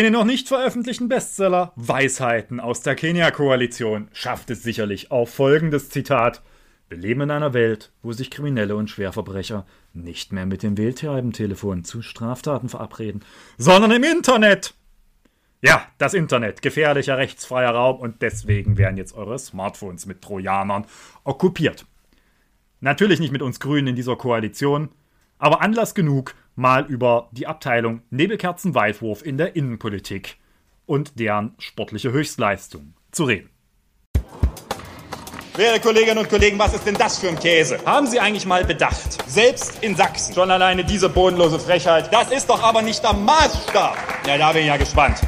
In den noch nicht veröffentlichten Bestseller Weisheiten aus der Kenia-Koalition schafft es sicherlich auch folgendes Zitat. Wir leben in einer Welt, wo sich Kriminelle und Schwerverbrecher nicht mehr mit dem Wähltreibentelefon zu Straftaten verabreden, sondern im Internet. Ja, das Internet, gefährlicher rechtsfreier Raum und deswegen werden jetzt eure Smartphones mit Trojanern okkupiert. Natürlich nicht mit uns Grünen in dieser Koalition, aber Anlass genug, mal über die Abteilung Nebelkerzenweitwurf in der Innenpolitik und deren sportliche Höchstleistung zu reden. Werte Kolleginnen und Kollegen, was ist denn das für ein Käse? Haben Sie eigentlich mal bedacht? Selbst in Sachsen. Schon alleine diese bodenlose Frechheit. Das ist doch aber nicht der Maßstab. Ja, da bin ich ja gespannt.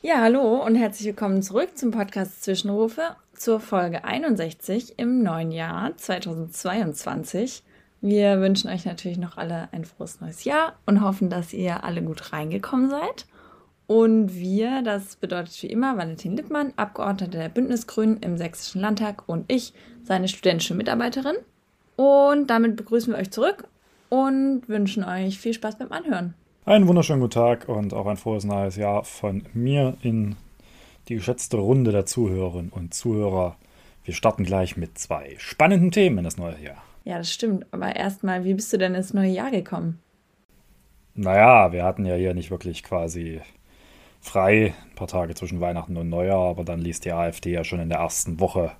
Ja, hallo und herzlich willkommen zurück zum Podcast Zwischenrufe zur Folge 61 im neuen Jahr 2022. Wir wünschen euch natürlich noch alle ein frohes neues Jahr und hoffen, dass ihr alle gut reingekommen seid. Und wir, das bedeutet wie immer Valentin Lippmann, Abgeordneter der Bündnisgrünen im Sächsischen Landtag und ich, seine studentische Mitarbeiterin. Und damit begrüßen wir euch zurück und wünschen euch viel Spaß beim Anhören. Einen wunderschönen guten Tag und auch ein frohes neues Jahr von mir in die geschätzte Runde der Zuhörerinnen und Zuhörer. Wir starten gleich mit zwei spannenden Themen in das neue Jahr. Ja, das stimmt. Aber erstmal, wie bist du denn ins neue Jahr gekommen? Naja, wir hatten ja hier nicht wirklich quasi frei, ein paar Tage zwischen Weihnachten und Neujahr, aber dann ließ die AfD ja schon in der ersten Woche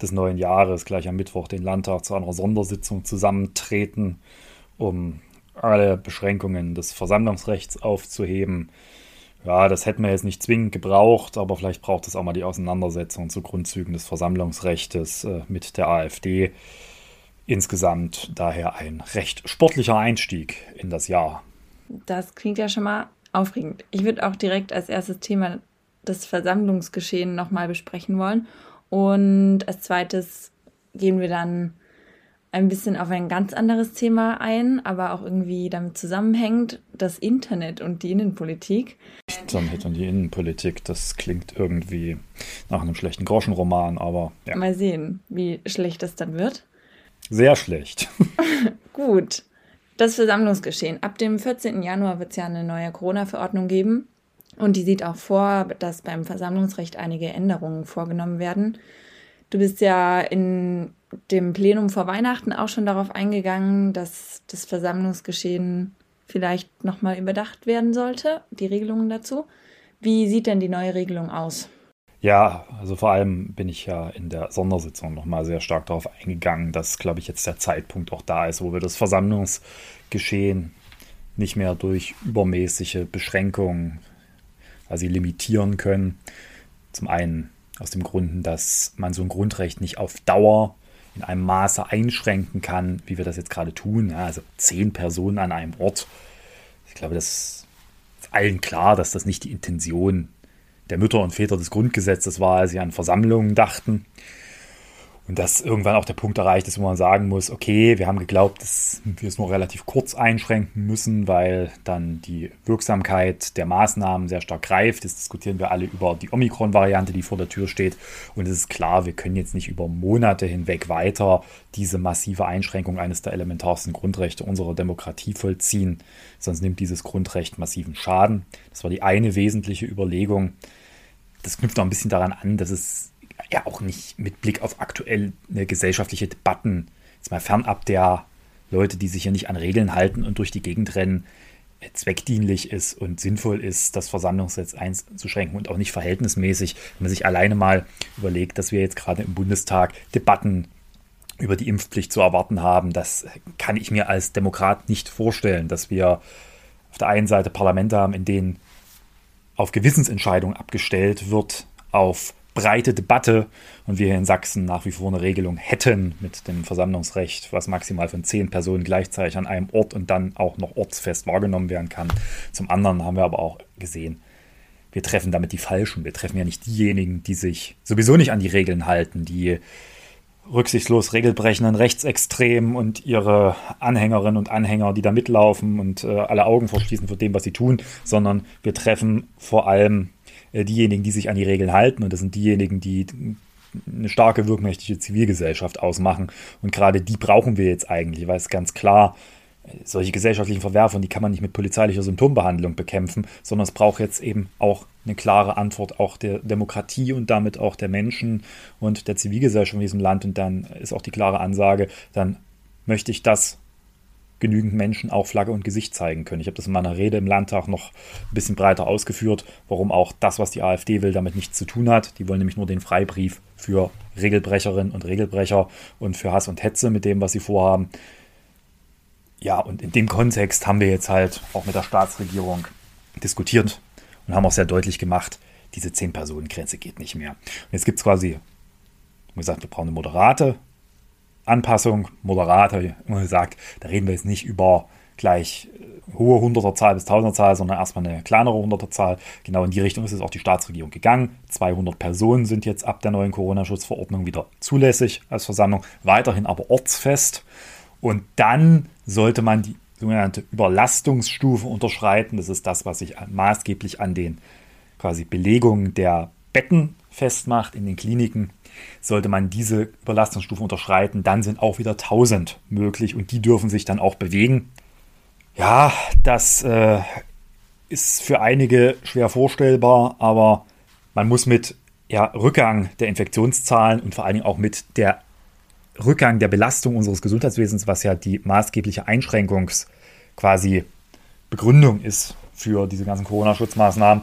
des neuen Jahres gleich am Mittwoch den Landtag zu einer Sondersitzung zusammentreten, um alle Beschränkungen des Versammlungsrechts aufzuheben. Ja, das hätten wir jetzt nicht zwingend gebraucht, aber vielleicht braucht es auch mal die Auseinandersetzung zu Grundzügen des Versammlungsrechts äh, mit der AfD. Insgesamt daher ein recht sportlicher Einstieg in das Jahr. Das klingt ja schon mal aufregend. Ich würde auch direkt als erstes Thema das Versammlungsgeschehen nochmal besprechen wollen. Und als zweites gehen wir dann ein bisschen auf ein ganz anderes Thema ein, aber auch irgendwie damit zusammenhängt, das Internet und die Innenpolitik. Internet und die Innenpolitik, das klingt irgendwie nach einem schlechten Groschenroman, aber ja. Mal sehen, wie schlecht das dann wird. Sehr schlecht. Gut. Das Versammlungsgeschehen. Ab dem 14. Januar wird es ja eine neue Corona-Verordnung geben. Und die sieht auch vor, dass beim Versammlungsrecht einige Änderungen vorgenommen werden. Du bist ja in dem Plenum vor Weihnachten auch schon darauf eingegangen, dass das Versammlungsgeschehen vielleicht nochmal überdacht werden sollte, die Regelungen dazu. Wie sieht denn die neue Regelung aus? Ja, also vor allem bin ich ja in der Sondersitzung nochmal sehr stark darauf eingegangen, dass, glaube ich, jetzt der Zeitpunkt auch da ist, wo wir das Versammlungsgeschehen nicht mehr durch übermäßige Beschränkungen quasi limitieren können. Zum einen aus dem Grund, dass man so ein Grundrecht nicht auf Dauer in einem Maße einschränken kann, wie wir das jetzt gerade tun. Ja, also zehn Personen an einem Ort. Ich glaube, das ist allen klar, dass das nicht die Intention der Mütter und Väter des Grundgesetzes war, als sie an Versammlungen dachten. Und dass irgendwann auch der Punkt erreicht ist, wo man sagen muss, okay, wir haben geglaubt, dass wir es nur relativ kurz einschränken müssen, weil dann die Wirksamkeit der Maßnahmen sehr stark greift. Jetzt diskutieren wir alle über die Omikron-Variante, die vor der Tür steht. Und es ist klar, wir können jetzt nicht über Monate hinweg weiter diese massive Einschränkung eines der elementarsten Grundrechte unserer Demokratie vollziehen. Sonst nimmt dieses Grundrecht massiven Schaden. Das war die eine wesentliche Überlegung. Das knüpft auch ein bisschen daran an, dass es ja auch nicht mit Blick auf aktuelle gesellschaftliche Debatten, jetzt mal fernab der Leute, die sich ja nicht an Regeln halten und durch die Gegend rennen, äh, zweckdienlich ist und sinnvoll ist, das Versammlungsgesetz einzuschränken und auch nicht verhältnismäßig, wenn man sich alleine mal überlegt, dass wir jetzt gerade im Bundestag Debatten über die Impfpflicht zu erwarten haben. Das kann ich mir als Demokrat nicht vorstellen, dass wir auf der einen Seite Parlamente haben, in denen auf Gewissensentscheidungen abgestellt wird, auf breite Debatte und wir hier in Sachsen nach wie vor eine Regelung hätten mit dem Versammlungsrecht, was maximal von zehn Personen gleichzeitig an einem Ort und dann auch noch ortsfest wahrgenommen werden kann. Zum anderen haben wir aber auch gesehen, wir treffen damit die Falschen. Wir treffen ja nicht diejenigen, die sich sowieso nicht an die Regeln halten, die rücksichtslos regelbrechenden Rechtsextremen und ihre Anhängerinnen und Anhänger, die da mitlaufen und äh, alle Augen verschließen vor dem, was sie tun, sondern wir treffen vor allem diejenigen, die sich an die Regeln halten und das sind diejenigen, die eine starke, wirkmächtige Zivilgesellschaft ausmachen. Und gerade die brauchen wir jetzt eigentlich, weil es ganz klar solche gesellschaftlichen Verwerfungen, die kann man nicht mit polizeilicher Symptombehandlung bekämpfen, sondern es braucht jetzt eben auch eine klare Antwort auch der Demokratie und damit auch der Menschen und der Zivilgesellschaft in diesem Land. Und dann ist auch die klare Ansage, dann möchte ich das genügend Menschen auch Flagge und Gesicht zeigen können. Ich habe das in meiner Rede im Landtag noch ein bisschen breiter ausgeführt, warum auch das, was die AfD will, damit nichts zu tun hat. Die wollen nämlich nur den Freibrief für Regelbrecherinnen und Regelbrecher und für Hass und Hetze mit dem, was sie vorhaben. Ja, und in dem Kontext haben wir jetzt halt auch mit der Staatsregierung diskutiert und haben auch sehr deutlich gemacht, diese 10-Personen-Grenze geht nicht mehr. Und jetzt gibt es quasi, wie gesagt, wir brauchen eine moderate Anpassung, moderate, immer gesagt, da reden wir jetzt nicht über gleich äh, hohe Hunderterzahl bis Tausenderzahl, sondern erstmal eine kleinere Hunderterzahl. Genau in die Richtung ist es auch die Staatsregierung gegangen. 200 Personen sind jetzt ab der neuen Corona-Schutzverordnung wieder zulässig als Versammlung, weiterhin aber ortsfest. Und dann sollte man die sogenannte Überlastungsstufe unterschreiten. Das ist das, was sich maßgeblich an den quasi Belegungen der Betten festmacht in den Kliniken. Sollte man diese Überlastungsstufe unterschreiten, dann sind auch wieder 1000 möglich und die dürfen sich dann auch bewegen. Ja, das äh, ist für einige schwer vorstellbar, aber man muss mit ja, Rückgang der Infektionszahlen und vor allen Dingen auch mit der Rückgang der Belastung unseres Gesundheitswesens, was ja die maßgebliche Einschränkungs quasi Begründung ist für diese ganzen Corona-Schutzmaßnahmen,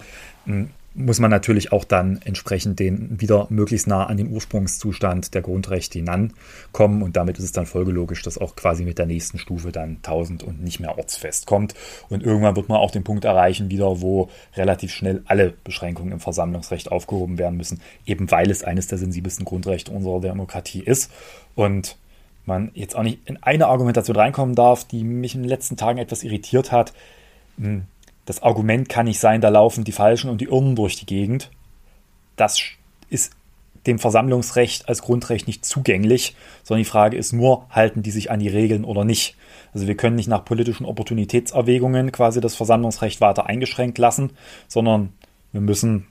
muss man natürlich auch dann entsprechend den wieder möglichst nah an den Ursprungszustand der Grundrechte hinankommen. Und damit ist es dann folgelogisch, dass auch quasi mit der nächsten Stufe dann 1000 und nicht mehr ortsfest kommt. Und irgendwann wird man auch den Punkt erreichen wieder, wo relativ schnell alle Beschränkungen im Versammlungsrecht aufgehoben werden müssen, eben weil es eines der sensibelsten Grundrechte unserer Demokratie ist. Und man jetzt auch nicht in eine Argumentation reinkommen darf, die mich in den letzten Tagen etwas irritiert hat. Hm, das Argument kann nicht sein, da laufen die Falschen und die Irren durch die Gegend. Das ist dem Versammlungsrecht als Grundrecht nicht zugänglich, sondern die Frage ist nur, halten die sich an die Regeln oder nicht. Also wir können nicht nach politischen Opportunitätserwägungen quasi das Versammlungsrecht weiter eingeschränkt lassen, sondern wir müssen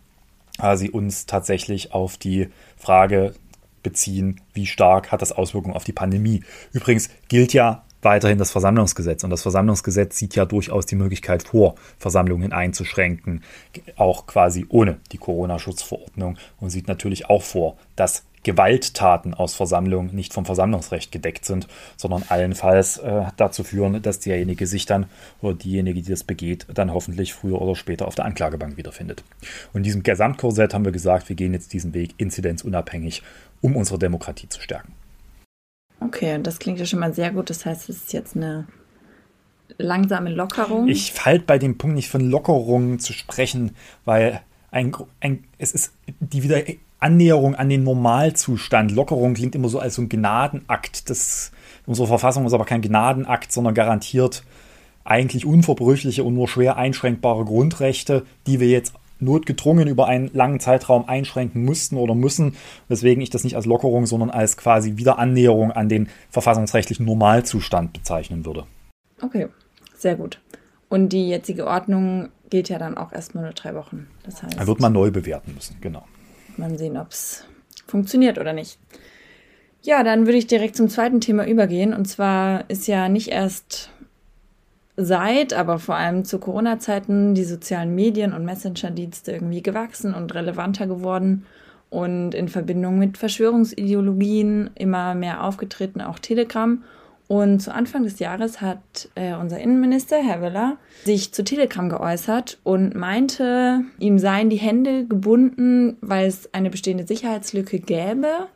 quasi uns tatsächlich auf die Frage beziehen, wie stark hat das Auswirkungen auf die Pandemie. Übrigens gilt ja weiterhin das Versammlungsgesetz. Und das Versammlungsgesetz sieht ja durchaus die Möglichkeit vor, Versammlungen einzuschränken, auch quasi ohne die Corona-Schutzverordnung und sieht natürlich auch vor, dass Gewalttaten aus Versammlungen nicht vom Versammlungsrecht gedeckt sind, sondern allenfalls äh, dazu führen, dass derjenige sich dann oder diejenige, die das begeht, dann hoffentlich früher oder später auf der Anklagebank wiederfindet. Und in diesem Gesamtkorsett haben wir gesagt, wir gehen jetzt diesen Weg inzidenzunabhängig, um unsere Demokratie zu stärken. Okay, das klingt ja schon mal sehr gut. Das heißt, es ist jetzt eine langsame Lockerung. Ich halte bei dem Punkt nicht von Lockerung zu sprechen, weil ein, ein, es ist die wieder Annäherung an den Normalzustand. Lockerung klingt immer so als so ein Gnadenakt. Das, unsere Verfassung ist aber kein Gnadenakt, sondern garantiert eigentlich unverbrüchliche und nur schwer einschränkbare Grundrechte, die wir jetzt notgedrungen über einen langen Zeitraum einschränken mussten oder müssen, weswegen ich das nicht als Lockerung, sondern als quasi Wiederannäherung an den verfassungsrechtlichen Normalzustand bezeichnen würde. Okay, sehr gut. Und die jetzige Ordnung gilt ja dann auch erstmal nur drei Wochen. Das heißt, da wird man neu bewerten müssen, genau. Mal sehen, ob es funktioniert oder nicht. Ja, dann würde ich direkt zum zweiten Thema übergehen. Und zwar ist ja nicht erst seit, aber vor allem zu Corona-Zeiten die sozialen Medien und Messenger-Dienste irgendwie gewachsen und relevanter geworden und in Verbindung mit Verschwörungsideologien immer mehr aufgetreten, auch Telegram. Und zu Anfang des Jahres hat äh, unser Innenminister, Herr Willer, sich zu Telegram geäußert und meinte, ihm seien die Hände gebunden, weil es eine bestehende Sicherheitslücke gäbe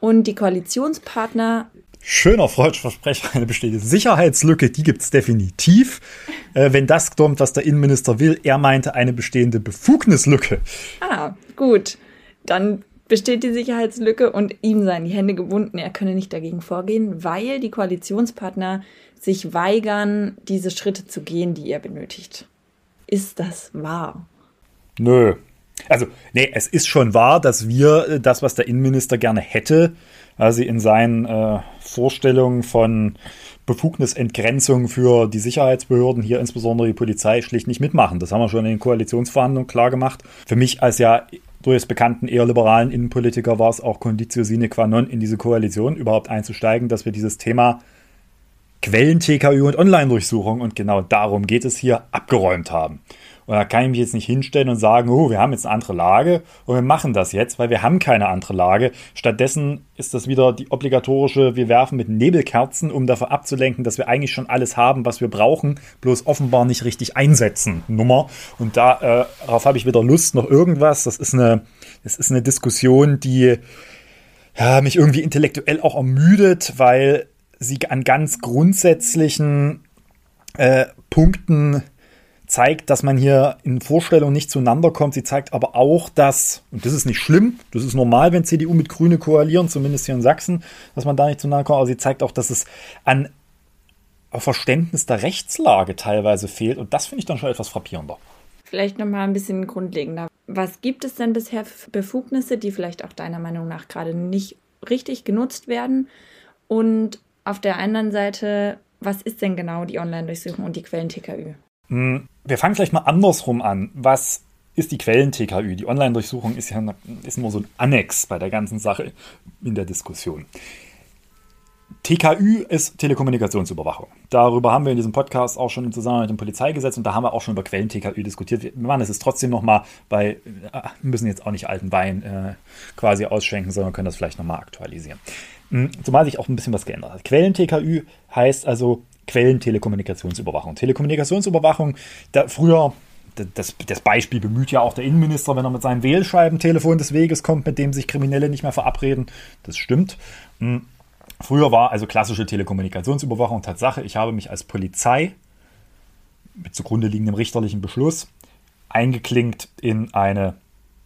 und die Koalitionspartner schöner Freudversprecher, eine bestehende Sicherheitslücke, die gibt es definitiv. Äh, wenn das kommt, was der Innenminister will, er meinte eine bestehende Befugnislücke. Ah, gut. Dann besteht die Sicherheitslücke und ihm seien die Hände gebunden. Er könne nicht dagegen vorgehen, weil die Koalitionspartner sich weigern, diese Schritte zu gehen, die er benötigt. Ist das wahr? Nö. Also, nee, es ist schon wahr, dass wir äh, das, was der Innenminister gerne hätte, also in seinen äh, Vorstellungen von Befugnisentgrenzung für die Sicherheitsbehörden, hier insbesondere die Polizei, schlicht nicht mitmachen. Das haben wir schon in den Koalitionsverhandlungen klar gemacht. Für mich als ja durchaus bekannten eher liberalen Innenpolitiker war es auch Conditio sine qua non in diese Koalition überhaupt einzusteigen, dass wir dieses Thema Quellen-TKÜ und Online-Durchsuchung und genau darum geht es hier, abgeräumt haben. Und da kann ich mich jetzt nicht hinstellen und sagen, oh, wir haben jetzt eine andere Lage und wir machen das jetzt, weil wir haben keine andere Lage. Stattdessen ist das wieder die obligatorische, wir werfen mit Nebelkerzen, um davon abzulenken, dass wir eigentlich schon alles haben, was wir brauchen, bloß offenbar nicht richtig einsetzen, Nummer. Und da, äh, darauf habe ich wieder Lust, noch irgendwas. Das ist eine, das ist eine Diskussion, die ja, mich irgendwie intellektuell auch ermüdet, weil sie an ganz grundsätzlichen äh, Punkten zeigt, dass man hier in Vorstellungen nicht zueinander kommt. Sie zeigt aber auch, dass, und das ist nicht schlimm, das ist normal, wenn CDU mit Grüne koalieren, zumindest hier in Sachsen, dass man da nicht zueinander kommt, aber sie zeigt auch, dass es an Verständnis der Rechtslage teilweise fehlt und das finde ich dann schon etwas frappierender. Vielleicht nochmal ein bisschen grundlegender. Was gibt es denn bisher für Befugnisse, die vielleicht auch deiner Meinung nach gerade nicht richtig genutzt werden? Und auf der anderen Seite, was ist denn genau die Online-Durchsuchung und die Quellen-TKÜ? Hm, wir fangen vielleicht mal andersrum an. Was ist die Quellen-TKÜ? Die Online-Durchsuchung ist ja ist nur so ein Annex bei der ganzen Sache in der Diskussion. TKÜ ist Telekommunikationsüberwachung. Darüber haben wir in diesem Podcast auch schon im Zusammenhang mit dem Polizeigesetz und da haben wir auch schon über Quellen-TKÜ diskutiert. Wir machen es trotzdem nochmal, weil wir müssen jetzt auch nicht alten Wein äh, quasi ausschenken, sondern können das vielleicht nochmal aktualisieren. Hm, zumal sich auch ein bisschen was geändert hat. Quellen-TKÜ heißt also Quellentelekommunikationsüberwachung. Telekommunikationsüberwachung, da früher, das, das, Beispiel bemüht ja auch der Innenminister, wenn er mit seinem Wählscheibentelefon des Weges kommt, mit dem sich Kriminelle nicht mehr verabreden. Das stimmt. Hm. Früher war also klassische Telekommunikationsüberwachung Tatsache. Ich habe mich als Polizei mit zugrunde liegendem richterlichen Beschluss eingeklinkt in eine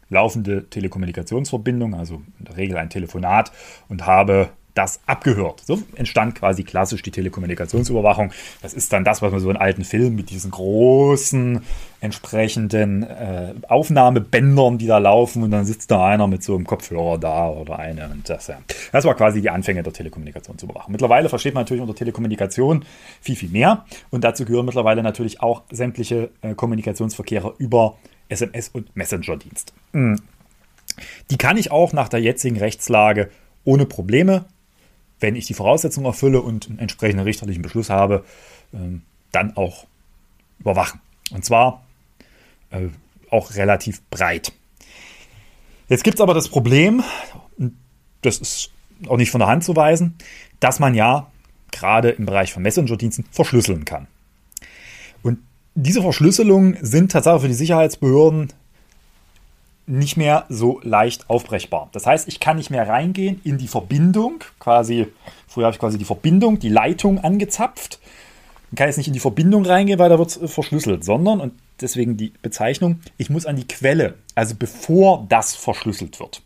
laufende Telekommunikationsverbindung, also in der Regel ein Telefonat, und habe das abgehört. So entstand quasi klassisch die Telekommunikationsüberwachung. Das ist dann das, was man so in alten Filmen mit diesen großen entsprechenden äh, Aufnahmebändern, die da laufen und dann sitzt da einer mit so einem Kopfhörer da oder eine. Und das, ja. das war quasi die Anfänge der Telekommunikationsüberwachung. Mittlerweile versteht man natürlich unter Telekommunikation viel, viel mehr und dazu gehören mittlerweile natürlich auch sämtliche äh, Kommunikationsverkehre über SMS und Messenger-Dienst. Mhm. Die kann ich auch nach der jetzigen Rechtslage ohne Probleme wenn ich die Voraussetzungen erfülle und einen entsprechenden richterlichen Beschluss habe, ähm, dann auch überwachen. Und zwar äh, auch relativ breit. Jetzt gibt es aber das Problem, das ist auch nicht von der Hand zu weisen, dass man ja gerade im Bereich von Messenger-Diensten verschlüsseln kann. Und diese Verschlüsselungen sind tatsächlich für die Sicherheitsbehörden nicht mehr so leicht aufbrechbar. Das heißt, ich kann nicht mehr reingehen in die Verbindung, quasi, früher habe ich quasi die Verbindung, die Leitung angezapft. Ich kann jetzt nicht in die Verbindung reingehen, weil da wird es verschlüsselt, sondern, und deswegen die Bezeichnung, ich muss an die Quelle, also bevor das verschlüsselt wird.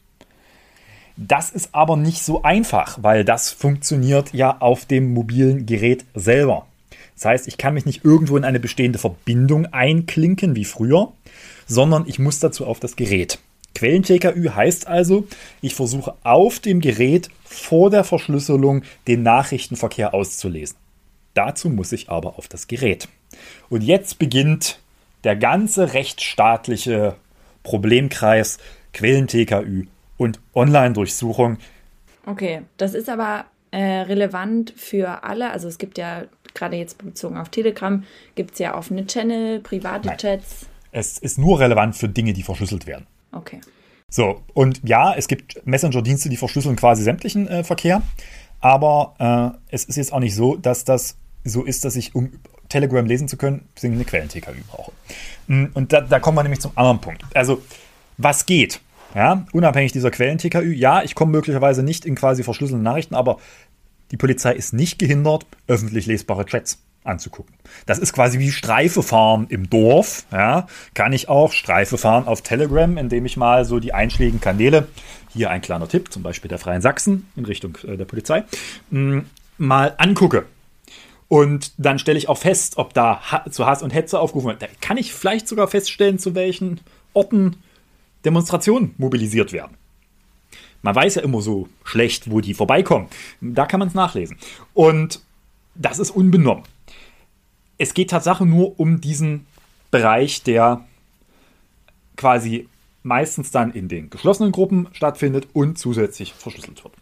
Das ist aber nicht so einfach, weil das funktioniert ja auf dem mobilen Gerät selber. Das heißt, ich kann mich nicht irgendwo in eine bestehende Verbindung einklinken wie früher, sondern ich muss dazu auf das Gerät. Quellen-TKÜ heißt also, ich versuche auf dem Gerät vor der Verschlüsselung den Nachrichtenverkehr auszulesen. Dazu muss ich aber auf das Gerät. Und jetzt beginnt der ganze rechtsstaatliche Problemkreis Quellen-TKÜ und Online-Durchsuchung. Okay, das ist aber äh, relevant für alle. Also es gibt ja gerade jetzt bezogen auf Telegram, gibt es ja offene Channel, private Nein. Chats. Es ist nur relevant für Dinge, die verschlüsselt werden. Okay. So, und ja, es gibt Messenger-Dienste, die verschlüsseln quasi sämtlichen äh, Verkehr. Aber äh, es ist jetzt auch nicht so, dass das so ist, dass ich, um Telegram lesen zu können, eine Quellen-TKÜ brauche. Mm, und da, da kommen wir nämlich zum anderen Punkt. Also, was geht? Ja, unabhängig dieser Quellen-TKÜ, ja, ich komme möglicherweise nicht in quasi verschlüsselte Nachrichten, aber die Polizei ist nicht gehindert, öffentlich lesbare Chats anzugucken. Das ist quasi wie Streife fahren im Dorf. Ja, kann ich auch Streife fahren auf Telegram, indem ich mal so die einschlägigen Kanäle, hier ein kleiner Tipp, zum Beispiel der Freien Sachsen in Richtung äh, der Polizei, mm, mal angucke. Und dann stelle ich auch fest, ob da zu Hass und Hetze aufgerufen wird. Da kann ich vielleicht sogar feststellen, zu welchen Orten Demonstrationen mobilisiert werden. Man weiß ja immer so schlecht, wo die vorbeikommen. Da kann man es nachlesen. Und das ist unbenommen es geht tatsächlich nur um diesen Bereich, der quasi meistens dann in den geschlossenen Gruppen stattfindet und zusätzlich verschlüsselt wird.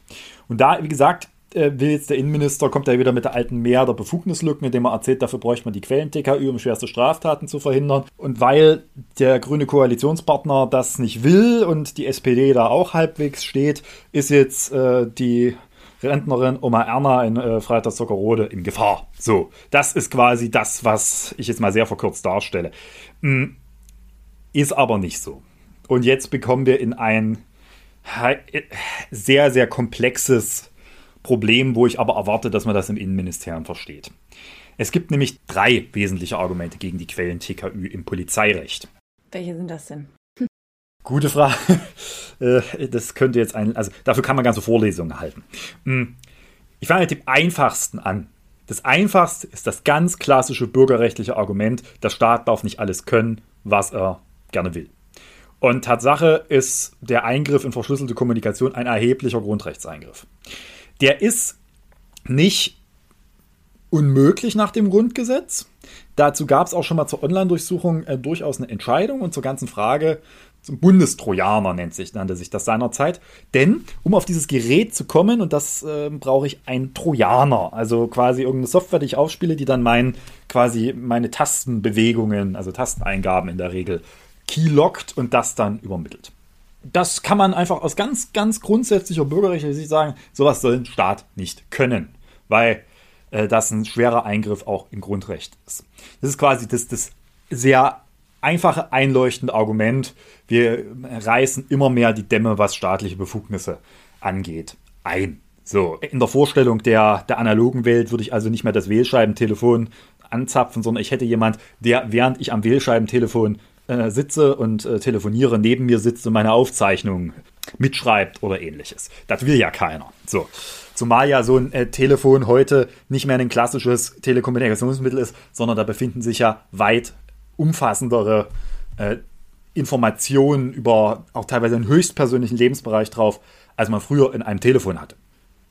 Und da, wie gesagt, will jetzt der Innenminister, kommt er wieder mit der alten Mehr der Befugnislücken, indem er erzählt, dafür bräuchte man die Quellen-TKÜ, um schwerste Straftaten zu verhindern. Und weil der grüne Koalitionspartner das nicht will und die SPD da auch halbwegs steht, ist jetzt äh, die Rentnerin Oma Erna in äh, Freitag in Gefahr. So, das ist quasi das, was ich jetzt mal sehr verkürzt darstelle. Hm, ist aber nicht so. Und jetzt bekommen wir in ein sehr, sehr komplexes Problem, wo ich aber erwarte, dass man das im Innenministerium versteht. Es gibt nämlich drei wesentliche Argumente gegen die Quellen TKÜ im Polizeirecht. Welche sind das denn? Gute Frage. Äh, das könnte jetzt ein, also dafür kann man ganze Vorlesungen halten. Hm. Ich fange mit dem einfachsten an. Das einfachste ist das ganz klassische bürgerrechtliche Argument, der Staat darf nicht alles können, was er gerne will. Und Tatsache ist der Eingriff in verschlüsselte Kommunikation ein erheblicher Grundrechtseingriff. Der ist nicht unmöglich nach dem Grundgesetz. Dazu gab es auch schon mal zur Online-Durchsuchung äh, durchaus eine Entscheidung und zur ganzen Frage, zum Bundestrojaner nennt sich, nannte sich das seinerzeit. Denn um auf dieses Gerät zu kommen, und das äh, brauche ich ein Trojaner, also quasi irgendeine Software, die ich aufspiele, die dann mein, quasi meine Tastenbewegungen, also Tasteneingaben in der Regel keylockt und das dann übermittelt. Das kann man einfach aus ganz, ganz grundsätzlicher bürgerrechtlicher Sicht sagen, sowas soll ein Staat nicht können, weil äh, das ein schwerer Eingriff auch im Grundrecht ist. Das ist quasi das, das sehr einfache, einleuchtende Argument. Wir reißen immer mehr die Dämme, was staatliche Befugnisse angeht, ein. So, in der Vorstellung der, der analogen Welt würde ich also nicht mehr das Wählscheibentelefon anzapfen, sondern ich hätte jemand, der während ich am Wählscheibentelefon äh, sitze und äh, telefoniere, neben mir sitzt und meine Aufzeichnung mitschreibt oder ähnliches. Das will ja keiner. So. Zumal ja so ein äh, Telefon heute nicht mehr ein klassisches Telekommunikationsmittel ist, sondern da befinden sich ja weit umfassendere äh, Informationen über auch teilweise einen höchstpersönlichen Lebensbereich drauf, als man früher in einem Telefon hatte.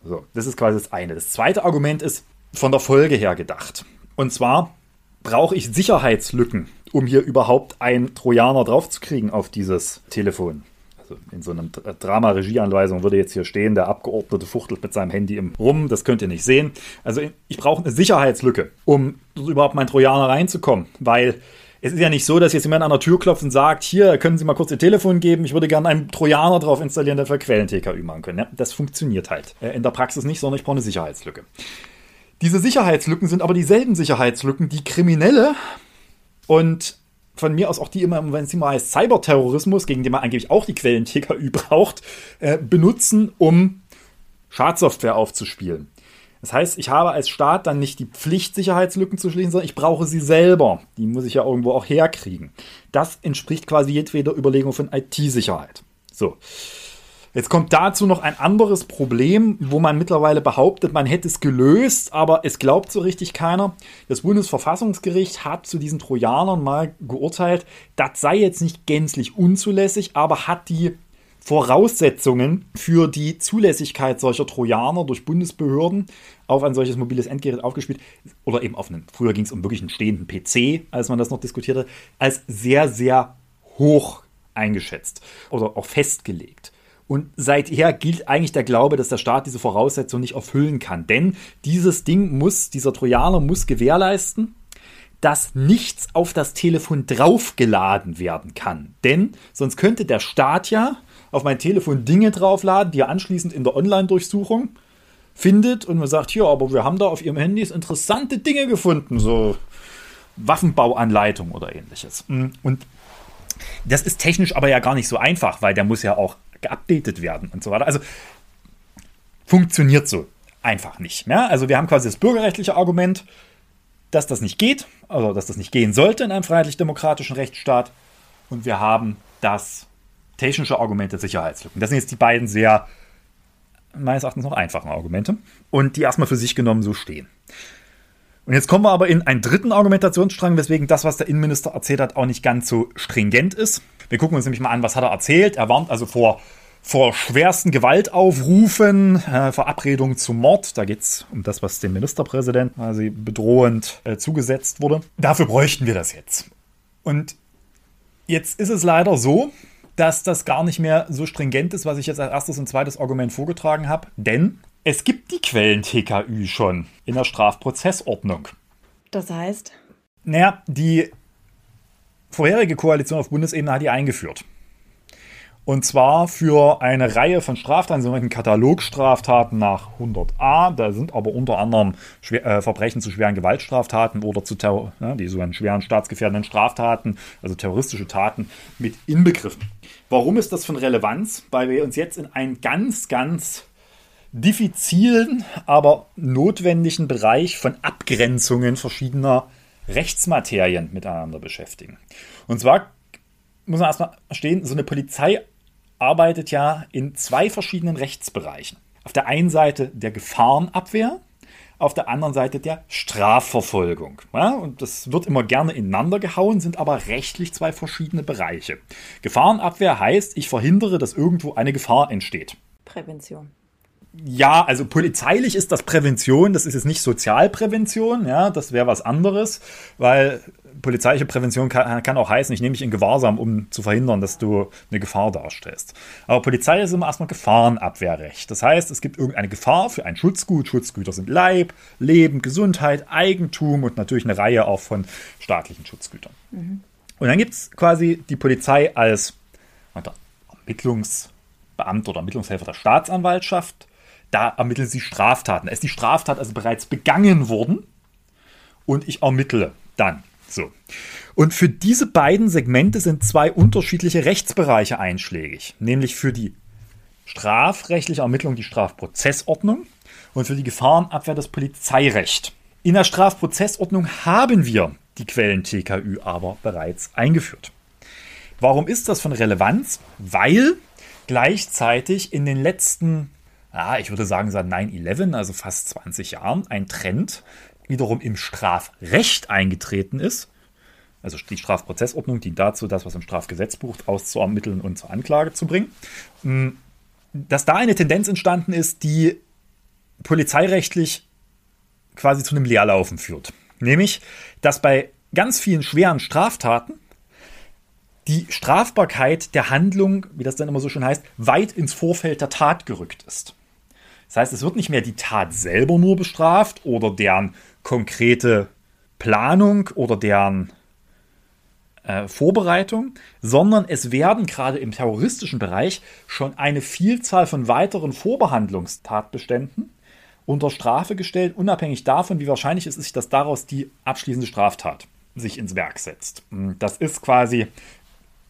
So, das ist quasi das eine. Das zweite Argument ist von der Folge her gedacht. Und zwar brauche ich Sicherheitslücken, um hier überhaupt einen Trojaner draufzukriegen auf dieses Telefon. Also in so einer Drama-Regieanweisung würde jetzt hier stehen, der Abgeordnete fuchtelt mit seinem Handy im Rum, das könnt ihr nicht sehen. Also ich brauche eine Sicherheitslücke, um überhaupt meinen Trojaner reinzukommen, weil es ist ja nicht so, dass jetzt jemand an der Tür klopft und sagt, hier, können Sie mal kurz Ihr Telefon geben, ich würde gerne einen Trojaner drauf installieren, der für Quellen-TKÜ machen können. Ja, das funktioniert halt äh, in der Praxis nicht, sondern ich brauche eine Sicherheitslücke. Diese Sicherheitslücken sind aber dieselben Sicherheitslücken, die Kriminelle und von mir aus auch die immer, wenn es immer heißt Cyberterrorismus, gegen den man angeblich auch die Quellen TKÜ braucht, äh, benutzen, um Schadsoftware aufzuspielen. Das heißt, ich habe als Staat dann nicht die Pflicht, Sicherheitslücken zu schließen, sondern ich brauche sie selber. Die muss ich ja irgendwo auch herkriegen. Das entspricht quasi jedweder Überlegung von IT-Sicherheit. So. Jetzt kommt dazu noch ein anderes Problem, wo man mittlerweile behauptet, man hätte es gelöst, aber es glaubt so richtig keiner. Das Bundesverfassungsgericht hat zu diesen Trojanern mal geurteilt, das sei jetzt nicht gänzlich unzulässig, aber hat die Voraussetzungen für die Zulässigkeit solcher Trojaner durch Bundesbehörden auf ein solches mobiles Endgerät aufgespielt oder eben auf einen, früher ging es um wirklich einen stehenden PC, als man das noch diskutierte, als sehr, sehr hoch eingeschätzt oder auch festgelegt. Und seither gilt eigentlich der Glaube, dass der Staat diese Voraussetzung nicht erfüllen kann. Denn dieses Ding muss, dieser Trojaner muss gewährleisten, dass nichts auf das Telefon draufgeladen werden kann. Denn sonst könnte der Staat ja auf mein Telefon Dinge draufladen, die er anschließend in der Online-Durchsuchung findet und man sagt, hier, aber wir haben da auf ihrem Handys interessante Dinge gefunden, so Waffenbauanleitung oder ähnliches. Und das ist technisch aber ja gar nicht so einfach, weil der muss ja auch geupdatet werden und so weiter. Also funktioniert so einfach nicht. Ja? Also wir haben quasi das bürgerrechtliche Argument, dass das nicht geht, also dass das nicht gehen sollte in einem freiheitlich-demokratischen Rechtsstaat. Und wir haben das technische Argumente Sicherheitslücken. Das sind jetzt die beiden sehr, meines Erachtens noch einfachen Argumente und die erstmal für sich genommen so stehen. Und jetzt kommen wir aber in einen dritten Argumentationsstrang, weswegen das, was der Innenminister erzählt hat, auch nicht ganz so stringent ist. Wir gucken uns nämlich mal an, was hat er erzählt. Er warnt also vor, vor schwersten Gewaltaufrufen, äh, Verabredungen zum Mord. Da geht es um das, was dem Ministerpräsidenten quasi bedrohend äh, zugesetzt wurde. Dafür bräuchten wir das jetzt. Und jetzt ist es leider so, dass das gar nicht mehr so stringent ist, was ich jetzt als erstes und zweites Argument vorgetragen habe. Denn Es gibt die Quellen TKÜ schon in der Strafprozessordnung. Das heißt? Naja, die vorherige Koalition auf Bundesebene hat die eingeführt. Und zwar für eine Reihe von Straftaten, sogenannten Katalogstraftaten nach 100a. Da sind aber unter anderem schwer, äh, Verbrechen zu schweren Gewaltstraftaten oder zu Terror, ja, die sogenannten schweren staatsgefährdenden Straftaten, also terroristische Taten, mit inbegriffen. Warum ist das von Relevanz? Weil wir uns jetzt in einen ganz, ganz diffizilen, aber notwendigen Bereich von Abgrenzungen verschiedener Rechtsmaterien miteinander beschäftigen. Und zwar muss man erstmal verstehen, so eine Polizei arbeitet ja in zwei verschiedenen Rechtsbereichen. Auf der einen Seite der Gefahrenabwehr, auf der anderen Seite der Strafverfolgung. Ja, und das wird immer gerne ineinander gehauen, sind aber rechtlich zwei verschiedene Bereiche. Gefahrenabwehr heißt, ich verhindere, dass irgendwo eine Gefahr entsteht. Prävention. Ja, also polizeilich ist das Prävention, das ist jetzt nicht Sozialprävention, ja, das wäre was anderes, weil polizeiliche Prävention kann, kann, auch heißen, ich nehme dich in Gewahrsam, um zu verhindern, dass du eine Gefahr darstellst. Aber Polizei ist immer erstmal Gefahrenabwehrrecht. Das heißt, es gibt irgendeine Gefahr für ein Schutzgut. Schutzgüter sind Leib, Leben, Gesundheit, Eigentum und natürlich eine Reihe auch von staatlichen Schutzgütern. Mhm. Und dann gibt es quasi die Polizei als Ermittlungsbeamter oder Ermittlungshelfer der Staatsanwaltschaft. Da ermitteln sie Straftaten. Da ist die Straftat also bereits begangen worden und ich ermittle dann. So. Und für diese beiden Segmente sind zwei unterschiedliche Rechtsbereiche einschlägig, nämlich für die strafrechtliche Ermittlung die Strafprozessordnung und für die Gefahrenabwehr das Polizeirecht. In der Strafprozessordnung haben wir die Quellen TKÜ aber bereits eingeführt. Warum ist das von Relevanz? Weil gleichzeitig in den letzten, ja, ich würde sagen seit 9-11, also fast 20 Jahren, ein Trend wiederum im Strafrecht eingetreten ist. Also die Strafprozessordnung dient dazu, das, was im Strafgesetzbuch auszuermitteln und zur Anklage zu bringen. Hm, dass da eine Tendenz entstanden ist, die polizeirechtlich quasi zu einem Leerlaufen führt. Nämlich, dass bei ganz vielen schweren Straftaten die Strafbarkeit der Handlung, wie das dann immer so schön heißt, weit ins Vorfeld der Tat gerückt ist. Das heißt, es wird nicht mehr die Tat selber nur bestraft oder deren konkrete Planung oder deren äh, Vorbereitung, sondern es werden gerade im terroristischen Bereich schon eine Vielzahl von weiteren Vorbehandlungstatbeständen unter Strafe gestellt, unabhängig davon, wie wahrscheinlich es ist, dass daraus die abschließende Straftat sich ins Werk setzt. Das ist quasi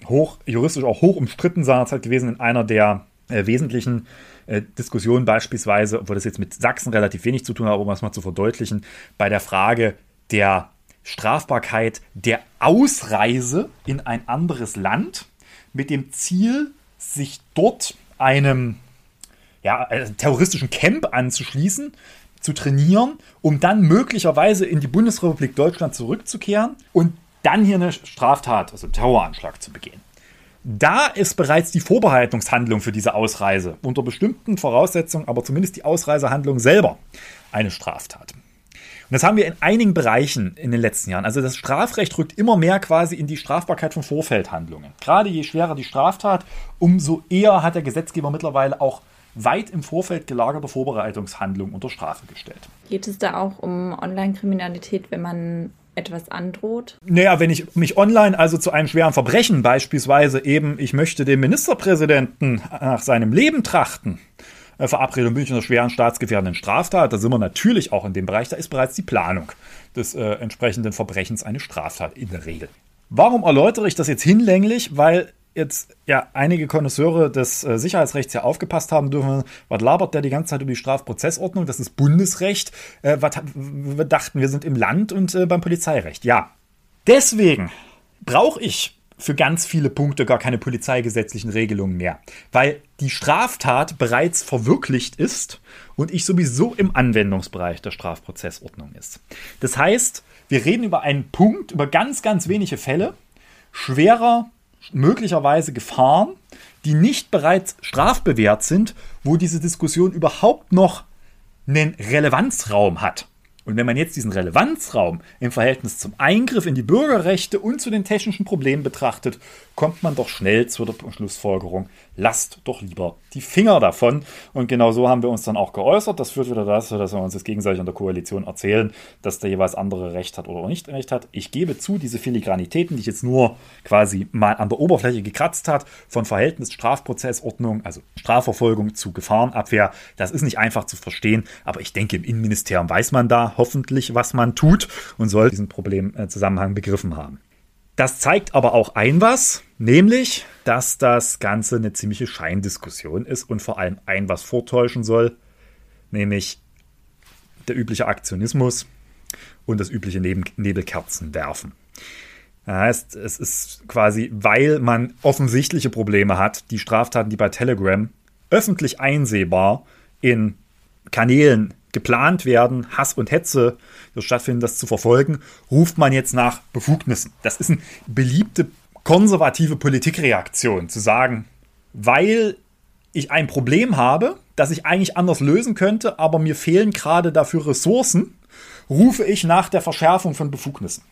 hoch, juristisch auch hoch umstritten seinerzeit gewesen in einer der äh, wesentlichen äh, Diskussionen beispielsweise, obwohl das jetzt mit Sachsen relativ wenig zu tun hat, aber um das mal zu verdeutlichen, bei der Frage der Strafbarkeit der Ausreise in ein anderes Land mit dem Ziel, sich dort einem ja, äh, terroristischen Camp anzuschließen, zu trainieren, um dann möglicherweise in die Bundesrepublik Deutschland zurückzukehren und dann hier eine Straftat, also Terroranschlag zu begehen. Da ist bereits die Vorbereitungshandlung für diese Ausreise unter bestimmten Voraussetzungen, aber zumindest die Ausreisehandlung selber eine Straftat. Und das haben wir in einigen Bereichen in den letzten Jahren. Also das Strafrecht rückt immer mehr quasi in die Strafbarkeit von Vorfeldhandlungen. Gerade je schwerer die Straftat, umso eher hat der Gesetzgeber mittlerweile auch weit im Vorfeld gelagerte Vorbereitungshandlungen unter Strafe gestellt. Geht es da auch um Online-Kriminalität, wenn man etwas androht? Naja, wenn ich mich online also zu einem schweren Verbrechen, beispielsweise eben, ich möchte dem Ministerpräsidenten nach seinem Leben trachten, äh, Verabredung ich in einer schweren staatsgefährdenden Straftat, da sind wir natürlich auch in dem Bereich, da ist bereits die Planung des äh, entsprechenden Verbrechens eine Straftat in der Regel. Warum erläutere ich das jetzt hinlänglich? Weil jetzt ja einige Konnoisseure des äh, Sicherheitsrechts ja aufgepasst haben dürfen, was labert der die ganze Zeit über die Strafprozessordnung? Das ist Bundesrecht. Äh, was wir dachten, wir sind im Land und äh, beim Polizeirecht. Ja. Deswegen brauche ich für ganz viele Punkte gar keine polizeigesetzlichen Regelungen mehr, weil die Straftat bereits verwirklicht ist und ich sowieso im Anwendungsbereich der Strafprozessordnung ist. Das heißt, wir reden über einen Punkt, über ganz, ganz wenige Fälle schwerer möglicherweise Gefahren, die nicht bereits strafbewehrt sind, wo diese Diskussion überhaupt noch einen Relevanzraum hat. Und wenn man jetzt diesen Relevanzraum im Verhältnis zum Eingriff in die Bürgerrechte und zu den technischen Problemen betrachtet, kommt man doch schnell zu der Schlussfolgerung, lasst doch lieber die Finger davon. Und genau so haben wir uns dann auch geäußert. Das führt wieder dazu, dass wir uns jetzt gegenseitig in der Koalition erzählen, dass der jeweils andere Recht hat oder nicht Recht hat. Ich gebe zu, diese Filigranitäten, die ich jetzt nur quasi mal an der Oberfläche gekratzt hat, von Verhältnis Strafprozessordnung, also Strafverfolgung zu Gefahrenabwehr, das ist nicht einfach zu verstehen. Aber ich denke, im Innenministerium weiß man da hoffentlich, was man tut und soll diesen Problemzusammenhang begriffen haben. Das zeigt aber auch ein was, nämlich, dass das Ganze eine ziemliche Scheindiskussion ist und vor allem ein was vortäuschen soll, nämlich der übliche Aktionismus und das übliche Nebelkerzen werfen. Das heißt, es ist quasi, weil man offensichtliche Probleme hat, die Straftaten, die bei Telegram öffentlich einsehbar in Kanälen geplant werden, Hass und Hetze so stattfinden, das zu verfolgen, ruft man jetzt nach Befugnissen. Das ist eine beliebte konservative Politikreaktion, zu sagen, weil ich ein Problem habe, das ich eigentlich anders lösen könnte, aber mir fehlen gerade dafür Ressourcen, rufe ich nach der Verschärfung von Befugnissen.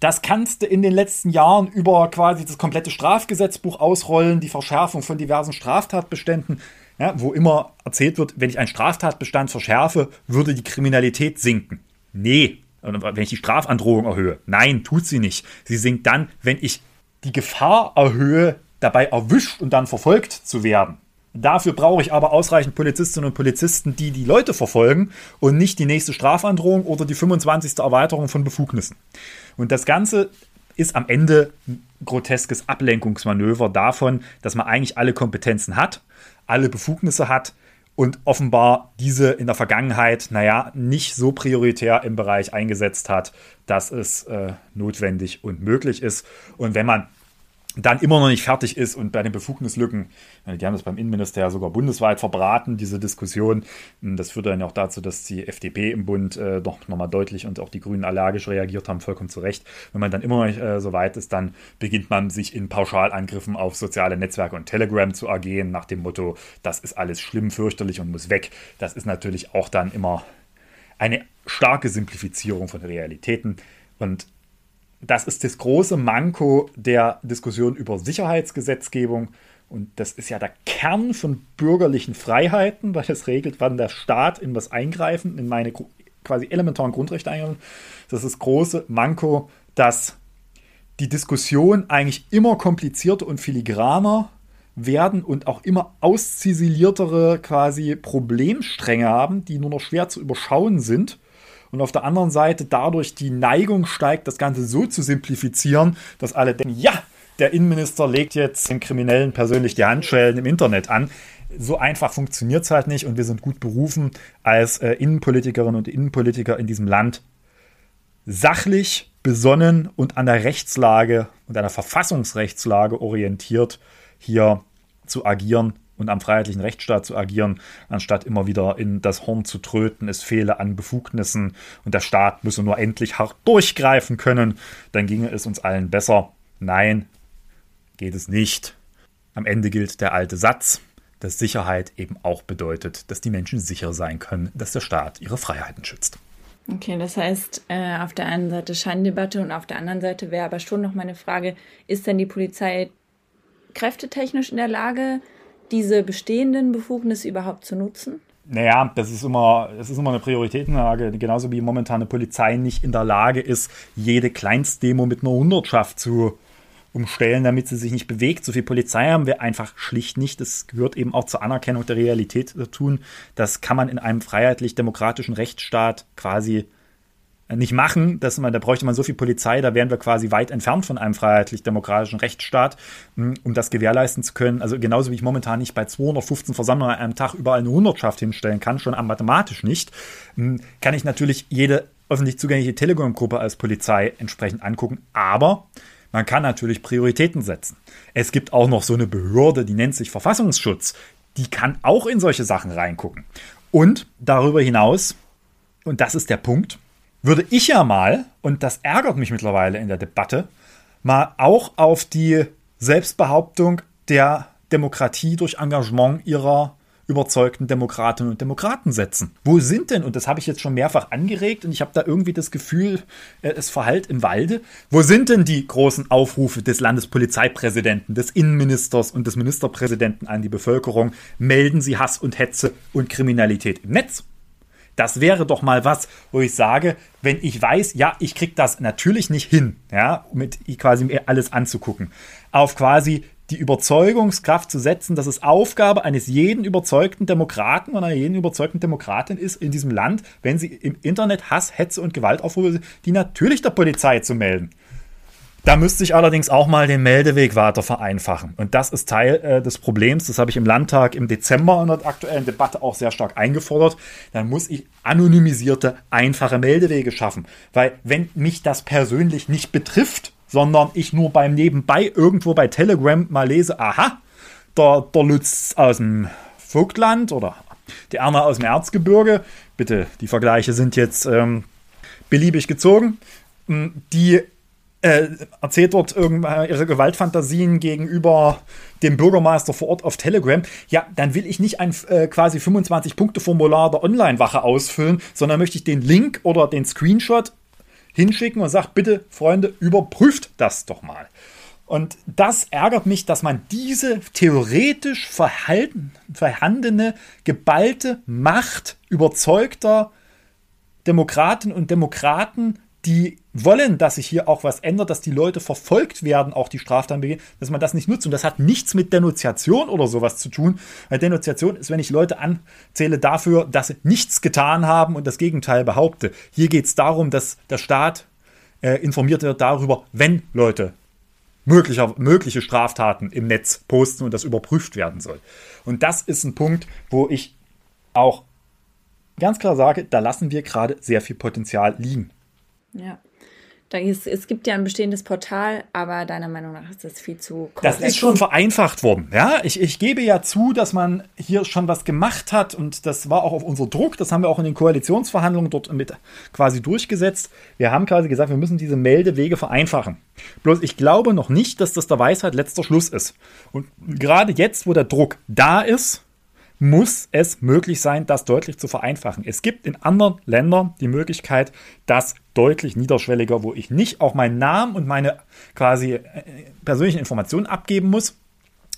Das kannst du in den letzten Jahren über quasi das komplette Strafgesetzbuch ausrollen, die Verschärfung von diversen Straftatbeständen ja, wo immer erzählt wird, wenn ich einen Straftatbestand verschärfe, würde die Kriminalität sinken. Nee, wenn ich die Strafandrohung erhöhe. Nein, tut sie nicht. Sie sinkt dann, wenn ich die Gefahr erhöhe, dabei erwischt und dann verfolgt zu werden. Dafür brauche ich aber ausreichend Polizistinnen und Polizisten, die die Leute verfolgen und nicht die nächste Strafandrohung oder die 25. Erweiterung von Befugnissen. Und das Ganze ist am Ende ein groteskes Ablenkungsmanöver davon, dass man eigentlich alle Kompetenzen hat, alle Befugnisse hat und offenbar diese in der Vergangenheit, naja, nicht so prioritär im Bereich eingesetzt hat, dass es äh, notwendig und möglich ist. Und wenn man dann immer noch nicht fertig ist und bei den Befugnislücken, die haben das beim Innenministerium sogar bundesweit verbraten, diese Diskussion. Das führt dann ja auch dazu, dass die FDP im Bund äh, doch nochmal deutlich und auch die Grünen allergisch reagiert haben, vollkommen zu Recht. Wenn man dann immer noch nicht äh, so weit ist, dann beginnt man sich in Pauschalangriffen auf soziale Netzwerke und Telegram zu ergehen, nach dem Motto, das ist alles schlimm, fürchterlich und muss weg. Das ist natürlich auch dann immer eine starke Simplifizierung von Realitäten. Und das ist das große Manko der Diskussion über Sicherheitsgesetzgebung. Und das ist ja der Kern von bürgerlichen Freiheiten, weil es regelt, wann der Staat in was eingreifen, in meine quasi elementaren Grundrechte eingreifen. Das ist das große Manko, dass die Diskussion eigentlich immer komplizierter und filigraner werden und auch immer ausziseliertere quasi Problemstränge haben, die nur noch schwer zu überschauen sind und auf der anderen Seite dadurch die Neigung steigt, das Ganze so zu simplifizieren, dass alle denken, ja, der Innenminister legt jetzt den Kriminellen persönlich die Handschellen im Internet an. So einfach funktioniert es halt nicht und wir sind gut berufen, als äh, Innenpolitikerinnen und Innenpolitiker in diesem Land sachlich, besonnen und an der Rechtslage und einer Verfassungsrechtslage orientiert hier zu agieren und am freiheitlichen Rechtsstaat zu agieren, anstatt immer wieder in das Horn zu tröten, es fehle an Befugnissen und der Staat müsse nur endlich hart durchgreifen können, dann ginge es uns allen besser. Nein, geht es nicht. Am Ende gilt der alte Satz, dass Sicherheit eben auch bedeutet, dass die Menschen sicher sein können, dass der Staat ihre Freiheiten schützt. Okay, das heißt, äh, auf der einen Seite Scheindebatte und auf der anderen Seite wäre aber schon noch meine Frage, ist denn die Polizei kräftetechnisch in der Lage, diese bestehenden Befugnisse überhaupt zu nutzen? Naja, das ist immer, das ist immer eine Prioritätenlage, genauso wie momentan eine Polizei nicht in der Lage ist, jede Kleinstdemo mit einer Hundertschaft zu umstellen, damit sie sich nicht bewegt. So viel Polizei haben wir einfach schlicht nicht. Das gehört eben auch zur Anerkennung der Realität zu. Das kann man in einem freiheitlich-demokratischen Rechtsstaat quasi nicht machen. dass man, da bräuchte man so viel Polizei, da wären wir quasi weit entfernt von einem freiheitlich-demokratischen Rechtsstaat, hm, um das gewährleisten zu können. Also genauso wie ich momentan nicht bei 215 Versammlungen an einem Tag überall eine Hundertschaft hinstellen kann, schon mathematisch nicht, hm, kann ich natürlich jede öffentlich zugängliche Telegram-Gruppe als Polizei entsprechend angucken. Aber man kann natürlich Prioritäten setzen. Es gibt auch noch so eine Behörde, die nennt sich Verfassungsschutz. Die kann auch in solche Sachen reingucken. Und darüber hinaus, und das ist der Punkt, würde ich ja mal, und das ärgert mich mittlerweile in der Debatte, mal auch auf die Selbstbehauptung der Demokratie durch Engagement ihrer überzeugten Demokratinnen und Demokraten setzen. Wo sind denn, und das habe ich jetzt schon mehrfach angeregt und ich habe da irgendwie das Gefühl, äh, es verhallt im Walde, wo sind denn die großen Aufrufe des Landespolizeipräsidenten, des Innenministers und des Ministerpräsidenten an die Bevölkerung? Melden Sie Hass und Hetze und Kriminalität im Netz. Das wäre doch mal was, wo ich sage, wenn ich weiß, ja, ich kriege das natürlich nicht hin, ja, mit quasi mir alles anzugucken, auf quasi die Überzeugungskraft zu setzen, dass es Aufgabe eines jeden überzeugten Demokraten oder einer jeden überzeugten Demokratin ist in diesem Land, wenn sie im Internet Hass, Hetze und Gewalt aufrufen, die natürlich der Polizei zu melden. Da müsste ich allerdings auch mal den Meldeweg weiter vereinfachen. Und das ist Teil äh, des Problems. Das habe ich im Landtag im Dezember in der aktuellen Debatte auch sehr stark eingefordert. Dann muss ich anonymisierte, einfache Meldewege schaffen. Weil wenn mich das persönlich nicht betrifft, sondern ich nur beim Nebenbei irgendwo bei Telegram mal lese, aha, der, der Lutz aus dem Vogtland oder die Erna aus dem Erzgebirge, bitte, die Vergleiche sind jetzt ähm, beliebig gezogen, die äh, erzählt dort ihre Gewaltfantasien gegenüber dem Bürgermeister vor Ort auf Telegram, ja, dann will ich nicht ein äh, quasi 25-Punkte-Formular der Online-Wache ausfüllen, sondern möchte ich den Link oder den Screenshot hinschicken und sage, bitte, Freunde, überprüft das doch mal. Und das ärgert mich, dass man diese theoretisch verhalten, vorhandene, geballte Macht überzeugter Demokratinnen und Demokraten die wollen, dass sich hier auch was ändert, dass die Leute verfolgt werden, auch die Straftaten begehen, dass man das nicht nutzt. Und das hat nichts mit Denunziation oder sowas zu tun. Weil Denunziation ist, wenn ich Leute anzähle dafür, dass sie nichts getan haben und das Gegenteil behaupte. Hier geht es darum, dass der Staat äh, informiert wird darüber, wenn Leute möglicher, mögliche Straftaten im Netz posten und das überprüft werden soll. Und das ist ein Punkt, wo ich auch ganz klar sage, da lassen wir gerade sehr viel Potenzial liegen. Ja. Ist, es gibt ja ein bestehendes Portal, aber deiner Meinung nach ist das viel zu komplex. Das ist schon vereinfacht worden. Ja, ich, ich gebe ja zu, dass man hier schon was gemacht hat und das war auch auf unser Druck. Das haben wir auch in den Koalitionsverhandlungen dort mit quasi durchgesetzt. Wir haben quasi gesagt, wir müssen diese Meldewege vereinfachen. Bloß ich glaube noch nicht, dass das der Weisheit letzter Schluss ist. Und gerade jetzt, wo der Druck da ist, muss es möglich sein, das deutlich zu vereinfachen. Es gibt in anderen Ländern die Möglichkeit, das deutlich niederschwelliger, wo ich nicht auch meinen Namen und meine quasi äh, persönlichen Informationen abgeben muss,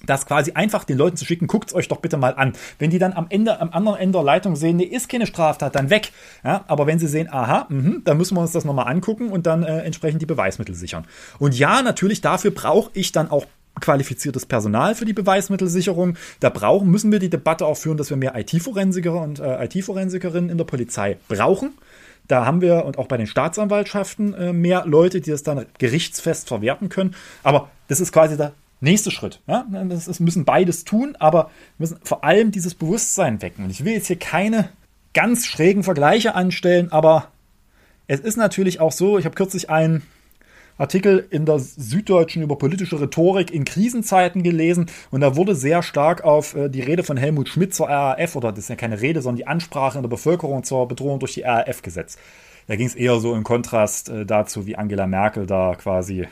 das quasi einfach den Leuten zu schicken, guckt es euch doch bitte mal an. Wenn die dann am Ende, am anderen Ende der Leitung sehen, nee, ist keine Straftat, dann weg. Ja, aber wenn sie sehen, aha, mh, dann müssen wir uns das nochmal angucken und dann äh, entsprechend die Beweismittel sichern. Und ja, natürlich, dafür brauche ich dann auch qualifiziertes Personal für die Beweismittelsicherung. Da brauchen, müssen wir die Debatte auch führen, dass wir mehr IT-Forensiker und äh, IT-Forensikerinnen in der Polizei brauchen. Da haben wir und auch bei den Staatsanwaltschaften äh, mehr Leute, die das dann gerichtsfest verwerten können. Aber das ist quasi der nächste Schritt. Ja? Das ist, müssen beides tun, aber müssen vor allem dieses Bewusstsein wecken. Und ich will jetzt hier keine ganz schrägen Vergleiche anstellen, aber es ist natürlich auch so, ich habe kürzlich einen Artikel in der Süddeutschen über politische Rhetorik in Krisenzeiten gelesen und da wurde sehr stark auf äh, die Rede von Helmut Schmidt zur RAF oder das ist ja keine Rede, sondern die Ansprache in der Bevölkerung zur Bedrohung durch die RAF gesetzt. Da ging es eher so im Kontrast äh, dazu, wie Angela Merkel da quasi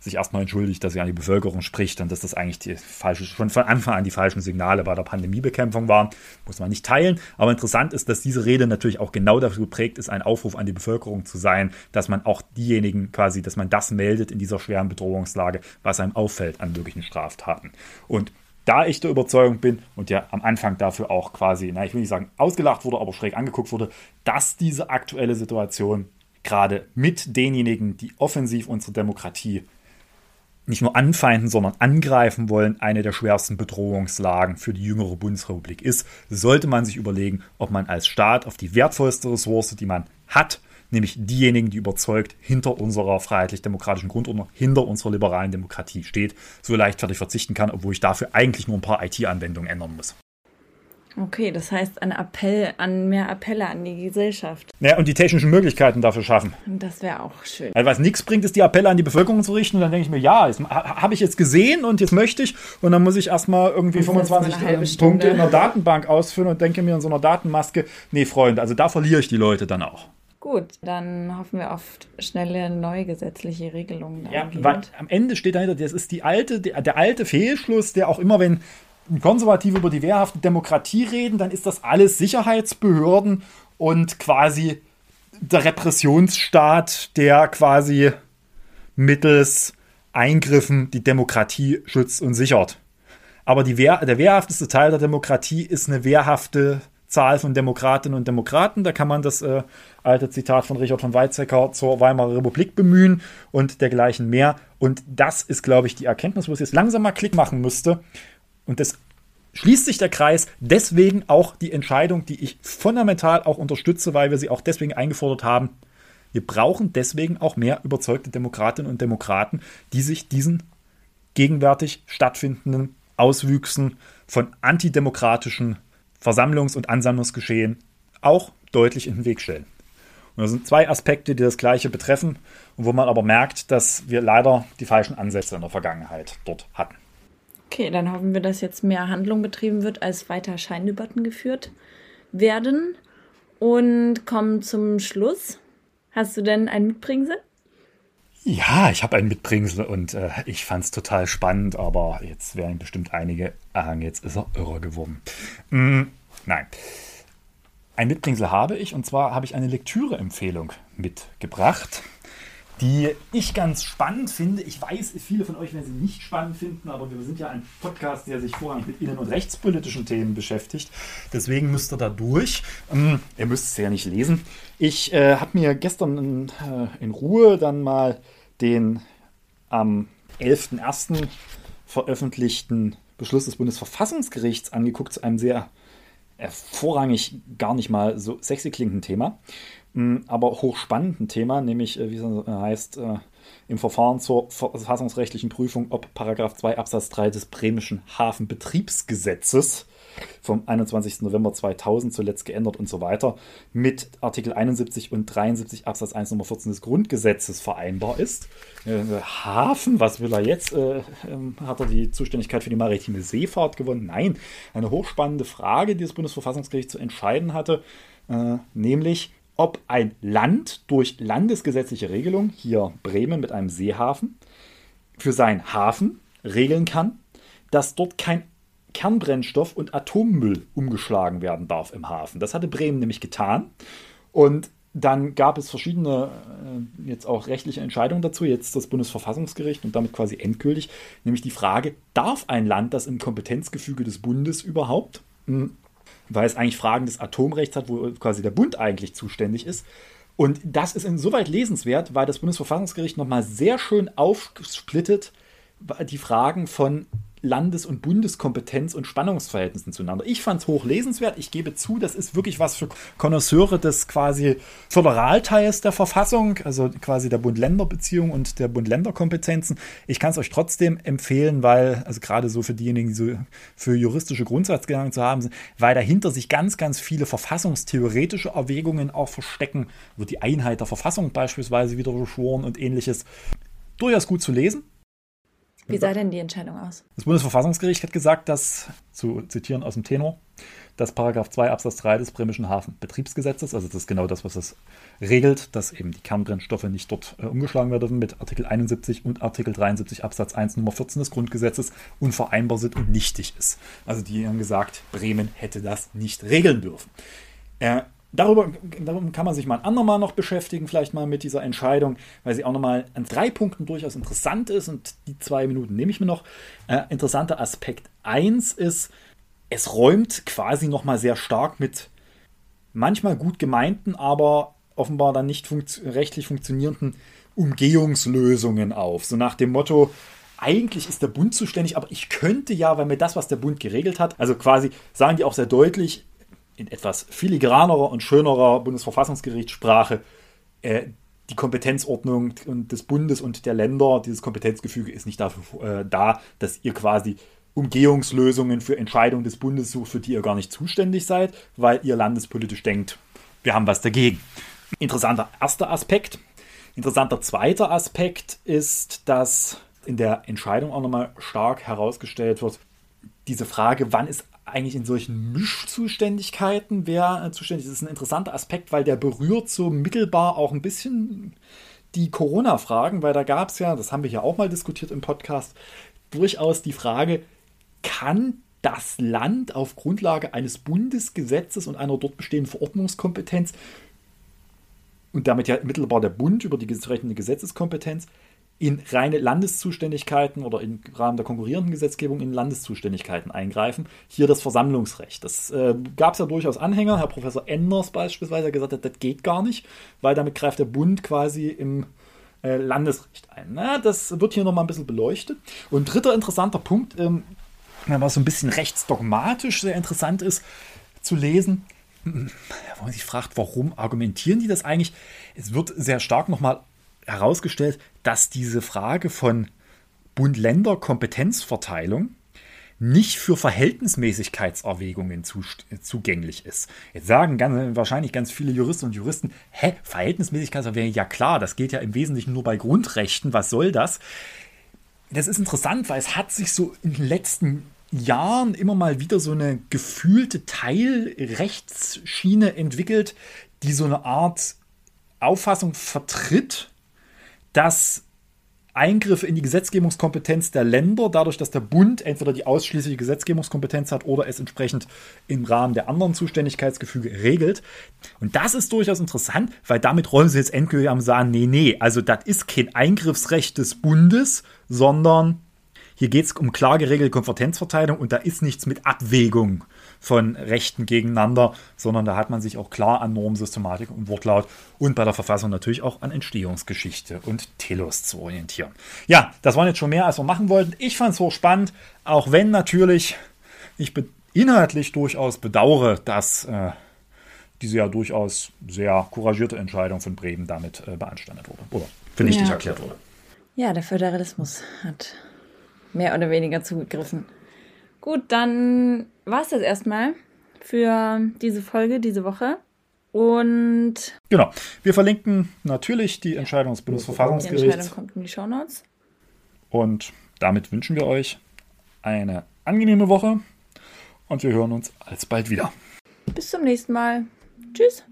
sich erstmal entschuldigt, dass sie an die Bevölkerung spricht und dass das eigentlich die falsche, schon von Anfang an die falschen Signale bei der Pandemiebekämpfung waren. Muss man nicht teilen. Aber interessant ist, dass diese Rede natürlich auch genau dafür geprägt ist, ein Aufruf an die Bevölkerung zu sein, dass man auch diejenigen quasi, dass man das meldet in dieser schweren Bedrohungslage, was einem auffällt an möglichen Straftaten. Und da ich der Überzeugung bin und ja am Anfang dafür auch quasi, na, ich will nicht sagen ausgelacht wurde, aber schräg angeguckt wurde, dass diese aktuelle Situation gerade mit denjenigen, die offensiv unsere Demokratie nicht nur anfeinden, sondern angreifen wollen, eine der schwersten Bedrohungslagen für die jüngere Bundesrepublik ist, sollte man sich überlegen, ob man als Staat auf die wertvollste Ressource, die man hat, nämlich diejenigen, die überzeugt hinter unserer freiheitlich-demokratischen Grundordnung, hinter unserer liberalen Demokratie steht, so leichtfertig verzichten kann, obwohl ich dafür eigentlich nur ein paar IT-Anwendungen ändern muss. Okay, das heißt ein Appell an mehr Appelle an die Gesellschaft. Ja, und die technischen Möglichkeiten dafür schaffen. Das wäre auch schön. Also was nichts bringt, ist die Appelle an die Bevölkerung zu richten. Und dann denke ich mir, ja, habe ich jetzt gesehen und jetzt möchte ich. Und dann muss ich erstmal irgendwie 25 äh, Punkte in der Datenbank ausfüllen und denke mir in so einer Datenmaske, nee, Freunde, also da verliere ich die Leute dann auch. Gut, dann hoffen wir auf schnelle neue gesetzliche Regelungen. Ja, weil am Ende steht dahinter, das ist die alte, der, der alte Fehlschluss, der auch immer, wenn Konservative über die wehrhafte Demokratie reden, dann ist das alles Sicherheitsbehörden und quasi der Repressionsstaat, der quasi mittels Eingriffen die Demokratie schützt und sichert. Aber Wehr, der wehrhafteste Teil der Demokratie ist eine wehrhafte Zahl von Demokratinnen und Demokraten. Da kann man das äh, alte Zitat von Richard von Weizsäcker zur Weimarer Republik bemühen und dergleichen mehr. Und das ist, glaube ich, die Erkenntnis, wo es jetzt langsam mal Klick machen müsste. Und das schließt sich der Kreis. Deswegen auch die Entscheidung, die ich fundamental auch unterstütze, weil wir sie auch deswegen eingefordert haben. Wir brauchen deswegen auch mehr überzeugte Demokratinnen und Demokraten, die sich diesen gegenwärtig stattfindenden Auswüchsen von antidemokratischen Versammlungs- und Ansammlungsgeschehen auch deutlich in den Weg stellen. Und das sind zwei Aspekte, die das Gleiche betreffen und wo man aber merkt, dass wir leider die falschen Ansätze in der Vergangenheit dort hatten. Okay, dann hoffen wir, dass jetzt mehr Handlung betrieben wird, als weiter Scheindebatten geführt werden. Und kommen zum Schluss. Hast du denn ein Mitbringsel? Ja, ich habe ein Mitbringsel und äh, ich fand es total spannend, aber jetzt werden bestimmt einige, ah, jetzt ist er irre geworden. Mm, nein. Ein Mitbringsel habe ich und zwar habe ich eine Lektüreempfehlung mitgebracht, die ich ganz spannend finde. Ich weiß, viele von euch werden sie nicht spannend finden, aber wir sind ja ein Podcast, der sich vorrangig mit innen- und rechtspolitischen Themen beschäftigt. Deswegen müsst ihr da durch. Ähm, ihr müsst es ja nicht lesen. Ich äh, habe mir gestern in, äh, in, Ruhe dann mal den am 11.01. veröffentlichten Beschluss des Bundesverfassungsgerichts angeguckt zu einem sehr äh, gar nicht mal so sexy klingenden Thema, aber hochspannenden Thema, nämlich, äh, wie es heißt, äh, im Verfahren zur verfassungsrechtlichen Prüfung, ob Paragraph 2 Absatz 3 des Bremischen Hafenbetriebsgesetzes vom 21. November 2000 zuletzt geändert und so weiter, mit Artikel 71 und 73 Absatz 1 Nummer 14 des Grundgesetzes vereinbar ist. Äh, Hafen, was will er jetzt? Äh, äh, hat er die Zuständigkeit für die maritime Seefahrt gewonnen? Nein, eine hochspannende Frage, die das Bundesverfassungsgericht zu entscheiden hatte, äh, nämlich ob ein Land durch landesgesetzliche Regelung, hier Bremen mit einem Seehafen, für seinen Hafen regeln kann, dass dort kein Kernbrennstoff und Atommüll umgeschlagen werden darf im Hafen. Das hatte Bremen nämlich getan. Und dann gab es verschiedene, äh, jetzt auch rechtliche Entscheidungen dazu, jetzt das Bundesverfassungsgericht und damit quasi endgültig, nämlich die Frage, darf ein Land das im Kompetenzgefüge des Bundes überhaupt? Weil es eigentlich Fragen des Atomrechts hat, wo quasi der Bund eigentlich zuständig ist. Und das ist insoweit lesenswert, weil das Bundesverfassungsgericht nochmal sehr schön aufsplittet die Fragen von Landes- und Bundeskompetenz und Spannungsverhältnissen zueinander. Ich fand es hochlesenswert. Ich gebe zu, das ist wirklich was für Konnoisseure des quasi Föderalteils der Verfassung, also quasi der Bund-Länder-Beziehung und der Bund-Länder-Kompetenzen. Ich kann es euch trotzdem empfehlen, weil, also gerade so für diejenigen, die so für juristische Grundsatzgedanken zu haben sind, weil dahinter sich ganz, ganz viele verfassungstheoretische Erwägungen auch verstecken, wird die Einheit der Verfassung beispielsweise wieder beschworen und ähnliches. Durchaus gut zu lesen wie sah denn die Entscheidung aus? Das Bundesverfassungsgericht hat gesagt, dass, zu zitieren aus dem Tenor, dass Paragraph 2 Absatz 3 des Bremischen Hafenbetriebsgesetzes, also das ist genau das, was es regelt, dass eben die Kernbrennstoffe nicht dort äh, umgeschlagen werden mit Artikel 71 und Artikel 73 Absatz 1 Nummer 14 des Grundgesetzes unvereinbar sind und nichtig ist. Also die haben gesagt, Bremen hätte das nicht regeln dürfen. Äh, Darüber, darum kann man sich mal ein andermal noch beschäftigen, vielleicht mal mit dieser Entscheidung, weil sie auch nochmal an drei Punkten durchaus interessant ist und die zwei Minuten nehme ich mir noch. Äh, interessanter Aspekt 1 ist, es räumt quasi nochmal sehr stark mit manchmal gut gemeinten, aber offenbar dann nicht funkt rechtlich funktionierenden Umgehungslösungen auf. So nach dem Motto, eigentlich ist der Bund zuständig, aber ich könnte ja, weil mir das, was der Bund geregelt hat, also quasi sagen die auch sehr deutlich, in etwas filigranerer und schönerer Bundesverfassungsgerichtssprache äh, die Kompetenzordnung des Bundes und der Länder, dieses Kompetenzgefüge ist nicht dafür äh, da, dass ihr quasi Umgehungslösungen für Entscheidungen des Bundes sucht, für die ihr gar nicht zuständig seid, weil ihr landespolitisch denkt, wir haben was dagegen. Interessanter erster Aspekt. Interessanter zweiter Aspekt ist, dass in der Entscheidung auch nochmal stark herausgestellt wird, diese Frage, wann ist eigentlich in solchen Mischzuständigkeiten wer äh, zuständig ist, ist ein interessanter Aspekt, weil der berührt so mittelbar auch ein bisschen die Corona-Fragen, weil da gab es ja, das haben wir ja auch mal diskutiert im Podcast, durchaus die Frage, kann das Land auf Grundlage eines Bundesgesetzes und einer dort bestehenden Verordnungskompetenz und damit ja mittelbar der Bund über die entsprechende Gesetzeskompetenz in reine Landeszuständigkeiten oder im Rahmen der konkurrierenden Gesetzgebung in Landeszuständigkeiten eingreifen. Hier das Versammlungsrecht. Das äh, gab es ja durchaus Anhänger. Herr Professor Enders beispielsweise hat gesagt, das geht gar nicht, weil damit greift der Bund quasi im äh, Landesrecht ein. Na, das wird hier nochmal ein bisschen beleuchtet. Und dritter interessanter Punkt, ähm, was so ein bisschen rechtsdogmatisch sehr interessant ist zu lesen, wo man sich fragt, warum argumentieren die das eigentlich? Es wird sehr stark nochmal herausgestellt, dass diese Frage von Bund-Länder-Kompetenzverteilung nicht für Verhältnismäßigkeitserwägungen zu, zugänglich ist. Jetzt sagen ganz, wahrscheinlich ganz viele Juristen und Juristen, hä, Verhältnismäßigkeitserwägung, ja klar, das geht ja im Wesentlichen nur bei Grundrechten, was soll das? Das ist interessant, weil es hat sich so in den letzten Jahren immer mal wieder so eine gefühlte Teilrechtsschiene entwickelt, die so eine Art Auffassung vertritt, dass Eingriffe in die Gesetzgebungskompetenz der Länder, dadurch, dass der Bund entweder die ausschließliche Gesetzgebungskompetenz hat oder es entsprechend im Rahmen der anderen Zuständigkeitsgefüge regelt. Und das ist durchaus interessant, weil damit rollen sie jetzt endgültig am sagen, nee, nee, also das ist kein Eingriffsrecht des Bundes, sondern hier geht es um klar geregelte Kompetenzverteilung und da ist nichts mit Abwägung von Rechten gegeneinander, sondern da hat man sich auch klar an Normsystematik und Wortlaut und bei der Verfassung natürlich auch an Entstehungsgeschichte und Telos zu orientieren. Ja, das waren jetzt schon mehr, als wir machen wollten. Ich fand es hochspannend, auch wenn natürlich ich inhaltlich durchaus bedauere, dass äh, diese ja durchaus sehr couragierte Entscheidung von Bremen damit äh, beanstandet wurde oder für nichtig ja. erklärt wurde. Ja, der Föderalismus hat mehr oder weniger zugegriffen. Gut, dann war es das erstmal für diese Folge, diese Woche. Und. Genau. Wir verlinken natürlich die Entscheidung des Bundesverfassungsgerichts. Die Entscheidung kommt in die Shownotes. Und damit wünschen wir euch eine angenehme Woche und wir hören uns alsbald wieder. Bis zum nächsten Mal. Tschüss.